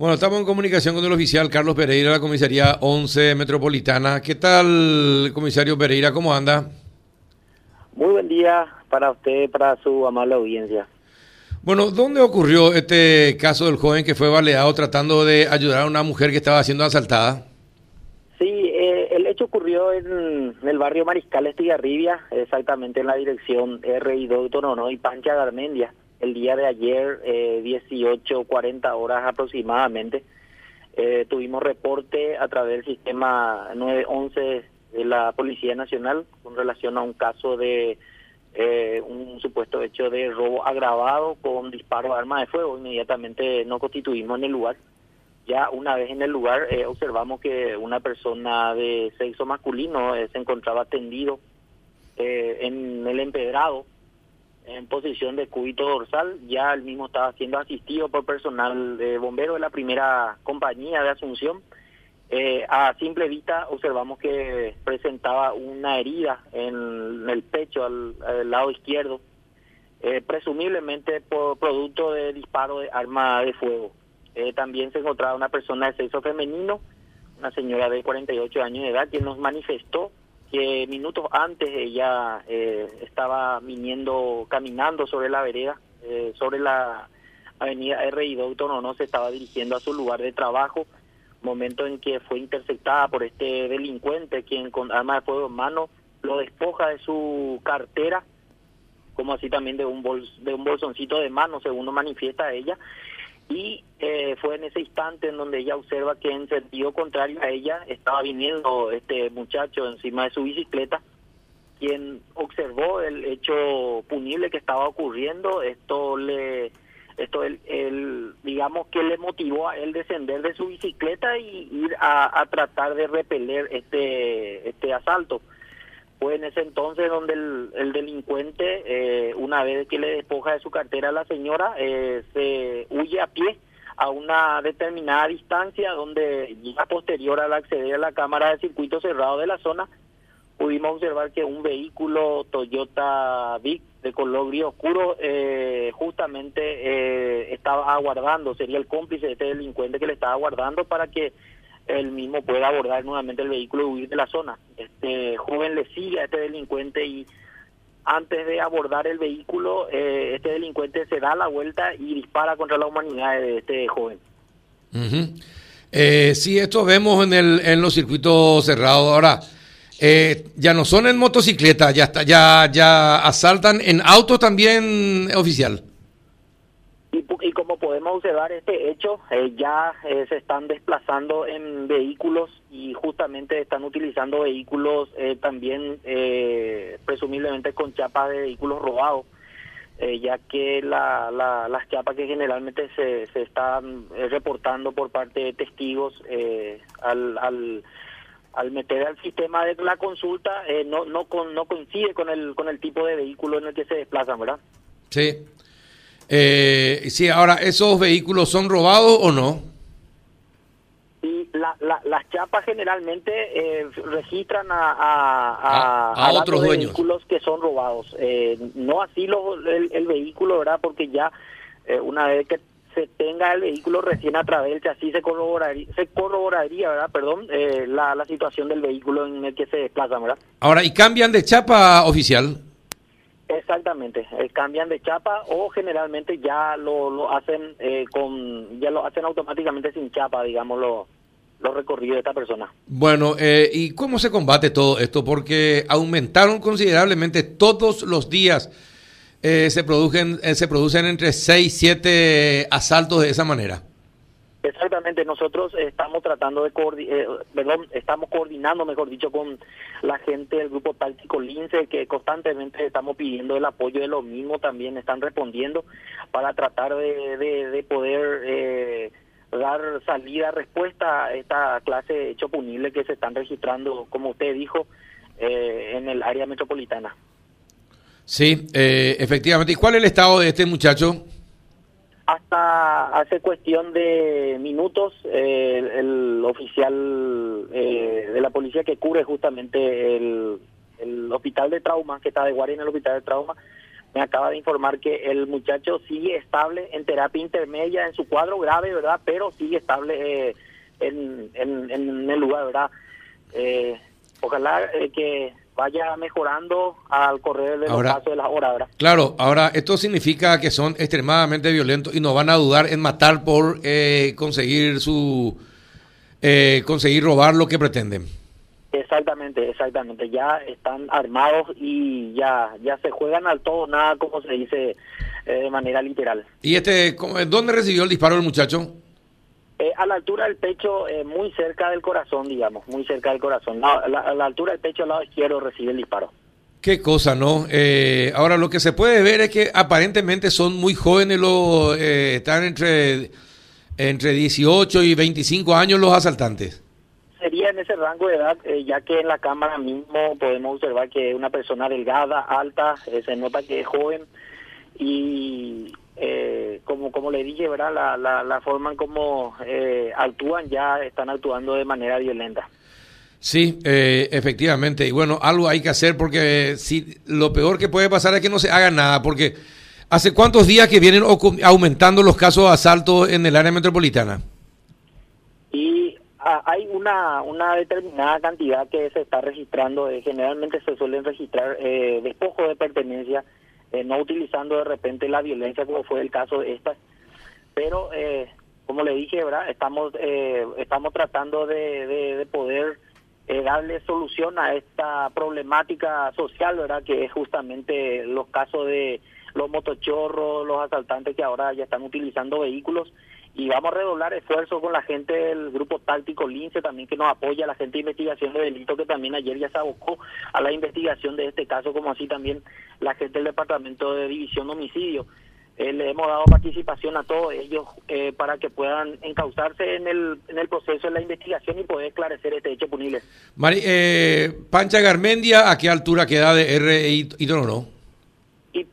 Bueno, estamos en comunicación con el oficial Carlos Pereira de la comisaría 11 Metropolitana. ¿Qué tal, comisario Pereira? ¿Cómo anda? Muy buen día para usted, para su amable audiencia. Bueno, ¿dónde ocurrió este caso del joven que fue baleado tratando de ayudar a una mujer que estaba siendo asaltada? Sí, eh, el hecho ocurrió en, el barrio Mariscal Estigarribia, exactamente en la dirección R y no y Pancha Garmendia el día de ayer, eh, 18, 40 horas aproximadamente. Eh, tuvimos reporte a través del sistema 911 de la Policía Nacional con relación a un caso de eh, un supuesto hecho de robo agravado con disparo de arma de fuego. Inmediatamente nos constituimos en el lugar. Ya una vez en el lugar eh, observamos que una persona de sexo masculino eh, se encontraba tendido en el empedrado en posición de cúbito dorsal, ya el mismo estaba siendo asistido por personal de bomberos de la primera compañía de Asunción. Eh, a simple vista observamos que presentaba una herida en el pecho al, lado izquierdo, eh, presumiblemente por producto de disparo de arma de fuego. Eh, también se encontraba una persona de sexo femenino, una señora de 48 años de edad, que nos manifestó que minutos antes ella eh, estaba viniendo, caminando sobre la vereda, eh, sobre la avenida R.I. Doctor no se estaba dirigiendo a su lugar de trabajo, momento en que fue interceptada por este delincuente, quien con arma de fuego en mano lo despoja de su cartera, como así también de un, de un bolsoncito de mano, según lo manifiesta ella, y eh, fue en ese instante en donde ella observa que en sentido contrario a ella estaba viniendo este muchacho encima de su bicicleta, quien observó el hecho punible que estaba ocurriendo, esto le esto el, digamos que le motivó a él descender de su bicicleta y ir a, a tratar de repeler este este asalto fue en ese entonces donde el, delincuente, eh, una vez que le despoja de su cartera a la señora, eh, se huye a pie a una determinada distancia donde ya posterior al acceder a la cámara de circuito cerrado de la zona, pudimos observar que un vehículo Toyota Vic de color gris oscuro eh, justamente estaba aguardando, sería el cómplice de este delincuente que le estaba aguardando para que él mismo pueda abordar nuevamente el vehículo y huir de la zona. Este joven le sigue a este delincuente y antes de abordar el vehículo, eh, este delincuente se da la vuelta y dispara contra la humanidad de este joven. eh, sí, esto vemos en, el, en los circuitos cerrados. Ahora, eh, ya no son en motocicleta, ya, está, ya, ya asaltan en auto también, oficial podemos observar este hecho, eh, ya eh, se están desplazando en vehículos y justamente están utilizando vehículos eh, también presumiblemente con chapas de vehículos robados, ya que la, las chapas que generalmente se, se están reportando por parte de testigos al, al al meter al sistema de la consulta no no no coincide con el con el tipo de vehículo en el que se desplazan, ¿verdad? Sí. Eh, sí, ahora, ¿esos vehículos son robados o no? Sí, las chapas generalmente eh, registran a, a, otros vehículos que son robados. Eh, no así el, vehículo, ¿verdad? Porque ya eh, una vez que se tenga el vehículo recién a través así se corroboraría, se corroboraría ¿verdad? Perdón, la, la situación del vehículo en el que se desplaza, ¿verdad? Ahora, ¿y cambian de chapa oficial? Exactamente, eh, cambian de chapa o generalmente ya lo, lo hacen eh, con, ya lo hacen automáticamente sin chapa, digamos, los recorridos de esta persona. Bueno, eh, ¿y cómo se combate todo esto? Porque aumentaron considerablemente todos los días, se, producen, se producen entre 6 y 7 asaltos de esa manera. Exactamente, nosotros estamos tratando de eh, perdón, estamos coordinando, mejor dicho, con la gente del grupo táctico Lince, que constantemente estamos pidiendo el apoyo de lo mismo, también están respondiendo para tratar de, de, poder eh, dar salida, respuesta a esta clase de hecho punible que se están registrando, como usted dijo, eh, en el área metropolitana. Sí, efectivamente. ¿Y cuál es el estado de este muchacho? Hasta hace cuestión de minutos, eh, el oficial eh, de la policía que cubre justamente el, hospital de trauma, que está de guardia en el hospital de trauma, me acaba de informar que el muchacho sigue estable en terapia intermedia, en su cuadro grave, ¿verdad? Pero sigue estable eh, en, en, el lugar, ¿verdad? Eh, ojalá eh, que vaya mejorando al correr de los pasos de las horas, ¿verdad? Claro, ahora esto significa que son extremadamente violentos y no van a dudar en matar por conseguir su conseguir robar lo que pretenden. Exactamente, exactamente. Ya están armados y ya ya se juegan al todo, nada como se dice eh, de manera literal. ¿Y este, dónde recibió el disparo el muchacho? Eh, a la altura del pecho, eh, muy cerca del corazón, digamos, muy cerca del corazón. a, la, altura del pecho, al lado izquierdo, recibe el disparo. Qué cosa, ¿no? ahora, lo que se puede ver es que aparentemente son muy jóvenes, los, están entre, entre 18 y 25 años los asaltantes sería en ese rango de edad, eh, ya que en la cámara mismo podemos observar que es una persona delgada, alta, eh, se nota que es joven y eh, como como le dije, ¿verdad? La, la, la forma en cómo actúan ya están actuando de manera violenta. Sí, efectivamente. Y bueno, algo hay que hacer porque si lo peor que puede pasar es que no se haga nada, porque ¿hace cuántos días que vienen aumentando los casos de asalto en el área metropolitana? Ah, hay una, una determinada cantidad que se está registrando, eh, generalmente se suelen registrar eh, despojos de pertenencia, eh, no utilizando de repente la violencia como fue el caso de esta, pero eh, como le dije, ¿verdad? estamos estamos tratando de, de, poder darle solución a esta problemática social, ¿verdad? que es justamente los casos de los motochorros, los asaltantes que ahora ya están utilizando vehículos y vamos a redoblar esfuerzos con la gente del grupo táctico Lince también que nos apoya, la gente de investigación de delito que también ayer ya se abocó a la investigación de este caso, como así también la gente del Departamento de División de Homicidio. Eh, le hemos dado participación a todos ellos eh, para que puedan encauzarse en el, en el proceso de la investigación y poder esclarecer este hecho punible. Mari, eh, Pancha Garmendia, ¿a qué altura queda de R y no? Y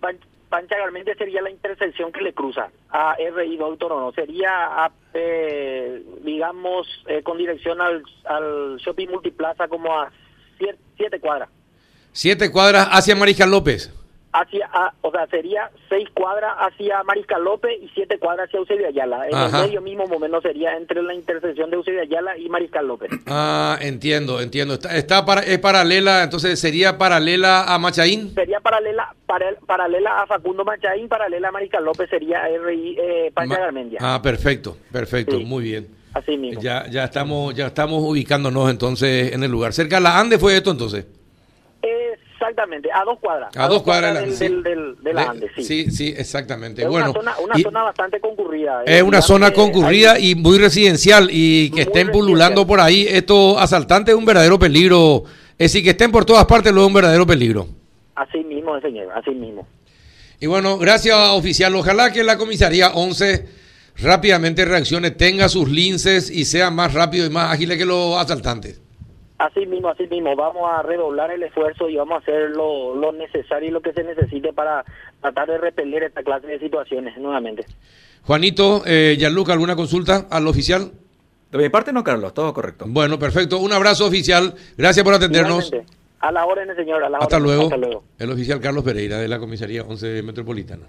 Pancha Garmendia sería la intersección que le cruza a RI Doctor o no. Sería, eh, digamos, eh, con dirección al, al shopping multiplaza como a siete, cuadras. Siete cuadras hacia Mariscal López hacia, o sea, sería seis cuadras hacia Mariscal López y siete cuadras hacia Eusebio Ayala. En el medio mismo momento sería entre la intersección de Eusebio Ayala y Mariscal López. Ah, entiendo, entiendo. Está, está para, es paralela, entonces sería paralela a Machaín. Sería paralela paralela a Facundo Machaín, paralela a Mariscal López sería RI eh, Pancha Garmendia. Ah, perfecto, perfecto, muy bien. Así mismo. Ya, ya estamos, ya estamos ubicándonos entonces en el lugar. Cerca de la Ande fue esto entonces. Exactamente, a dos cuadras. A, dos cuadras, del, de la Andes, sí. Sí, sí, exactamente. Es bueno, una zona, una zona bastante concurrida. Es una zona concurrida y muy residencial y que estén pululando por ahí estos asaltantes es un verdadero peligro. Es decir, que estén por todas partes lo es un verdadero peligro. Así mismo, señor, así mismo. Y bueno, gracias oficial. Ojalá que la comisaría 11 rápidamente reaccione, tenga sus linces y sea más rápido y más ágil que los asaltantes. Así mismo, así mismo, vamos a redoblar el esfuerzo y vamos a hacer lo, lo necesario y lo que se necesite para tratar de repeler esta clase de situaciones nuevamente. Juanito, eh, Gianluca, ¿alguna consulta al oficial? De mi parte no, Carlos, todo correcto. Bueno, perfecto. Un abrazo oficial. Gracias por atendernos. A la orden, señor. A la Hasta, orden. Luego. Hasta luego. El oficial Carlos Pereira de la Comisaría 11 Metropolitana.